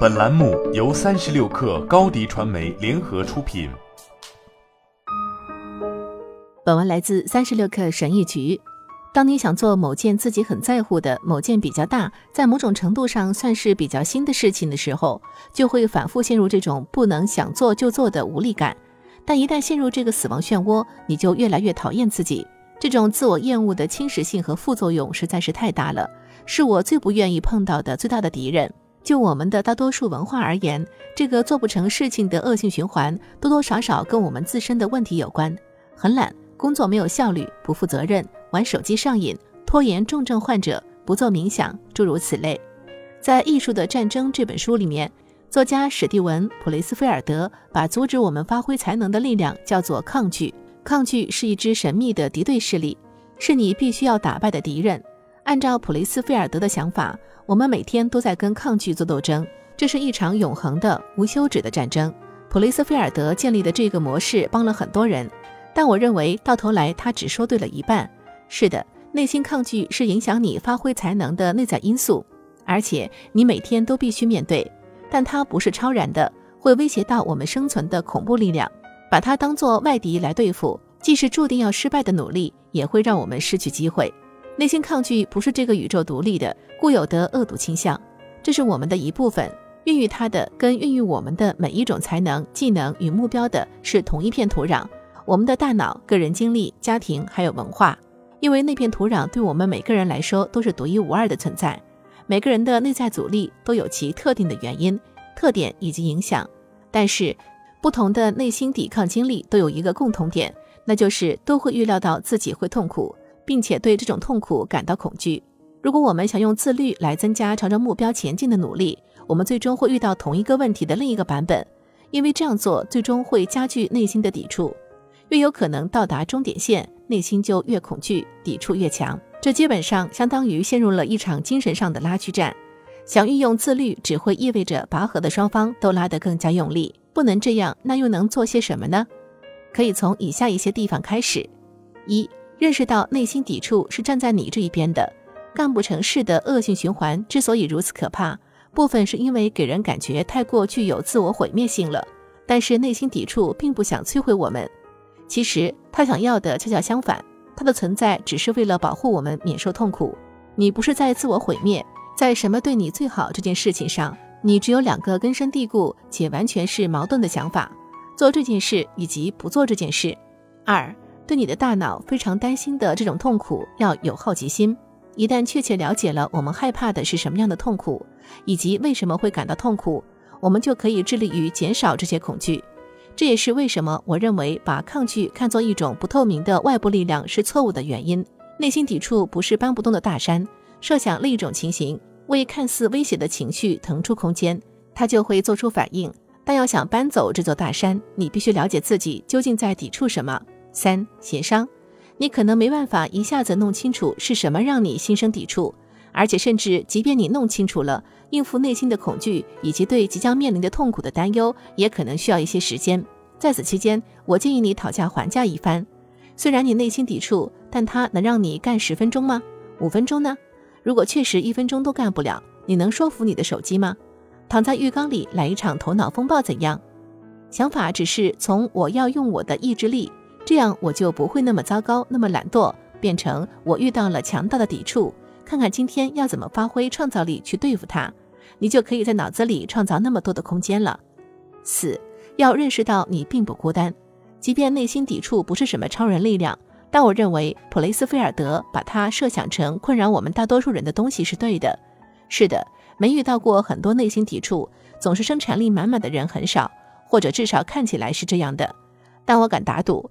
本栏目由三十六氪高低传媒联合出品。本文来自三十六氪神译局。当你想做某件自己很在乎的、某件比较大，在某种程度上算是比较新的事情的时候，就会反复陷入这种不能想做就做的无力感。但一旦陷入这个死亡漩涡，你就越来越讨厌自己。这种自我厌恶的侵蚀性和副作用实在是太大了，是我最不愿意碰到的最大的敌人。就我们的大多数文化而言，这个做不成事情的恶性循环，多多少少跟我们自身的问题有关：很懒，工作没有效率，不负责任，玩手机上瘾，拖延重症患者，不做冥想，诸如此类。在《艺术的战争》这本书里面，作家史蒂文·普雷斯菲尔德把阻止我们发挥才能的力量叫做抗拒。抗拒是一支神秘的敌对势力，是你必须要打败的敌人。按照普雷斯菲尔德的想法，我们每天都在跟抗拒做斗争，这是一场永恒的、无休止的战争。普雷斯菲尔德建立的这个模式帮了很多人，但我认为到头来他只说对了一半。是的，内心抗拒是影响你发挥才能的内在因素，而且你每天都必须面对，但它不是超然的，会威胁到我们生存的恐怖力量。把它当作外敌来对付，既是注定要失败的努力，也会让我们失去机会。内心抗拒不是这个宇宙独立的、固有的恶毒倾向，这是我们的一部分。孕育它的，跟孕育我们的每一种才能、技能与目标的是同一片土壤——我们的大脑、个人经历、家庭还有文化。因为那片土壤对我们每个人来说都是独一无二的存在，每个人的内在阻力都有其特定的原因、特点以及影响，但是。不同的内心抵抗经历都有一个共同点，那就是都会预料到自己会痛苦，并且对这种痛苦感到恐惧。如果我们想用自律来增加朝着目标前进的努力，我们最终会遇到同一个问题的另一个版本，因为这样做最终会加剧内心的抵触。越有可能到达终点线，内心就越恐惧，抵触越强。这基本上相当于陷入了一场精神上的拉锯战。想运用自律，只会意味着拔河的双方都拉得更加用力。不能这样，那又能做些什么呢？可以从以下一些地方开始：一、认识到内心抵触是站在你这一边的。干不成事的恶性循环之所以如此可怕，部分是因为给人感觉太过具有自我毁灭性了。但是内心抵触并不想摧毁我们，其实他想要的恰恰相反，他的存在只是为了保护我们免受痛苦。你不是在自我毁灭，在什么对你最好这件事情上。你只有两个根深蒂固且完全是矛盾的想法：做这件事以及不做这件事。二，对你的大脑非常担心的这种痛苦要有好奇心。一旦确切了解了我们害怕的是什么样的痛苦，以及为什么会感到痛苦，我们就可以致力于减少这些恐惧。这也是为什么我认为把抗拒看作一种不透明的外部力量是错误的原因。内心抵触不是搬不动的大山。设想另一种情形。为看似威胁的情绪腾出空间，它就会做出反应。但要想搬走这座大山，你必须了解自己究竟在抵触什么。三、协商，你可能没办法一下子弄清楚是什么让你心生抵触，而且甚至即便你弄清楚了，应付内心的恐惧以及对即将面临的痛苦的担忧，也可能需要一些时间。在此期间，我建议你讨价还价一番。虽然你内心抵触，但它能让你干十分钟吗？五分钟呢？如果确实一分钟都干不了，你能说服你的手机吗？躺在浴缸里来一场头脑风暴怎样？想法只是从我要用我的意志力，这样我就不会那么糟糕，那么懒惰，变成我遇到了强大的抵触，看看今天要怎么发挥创造力去对付它，你就可以在脑子里创造那么多的空间了。四，要认识到你并不孤单，即便内心抵触不是什么超人力量。但我认为普雷斯菲尔德把它设想成困扰我们大多数人的东西是对的。是的，没遇到过很多内心抵触、总是生产力满满的人很少，或者至少看起来是这样的。但我敢打赌，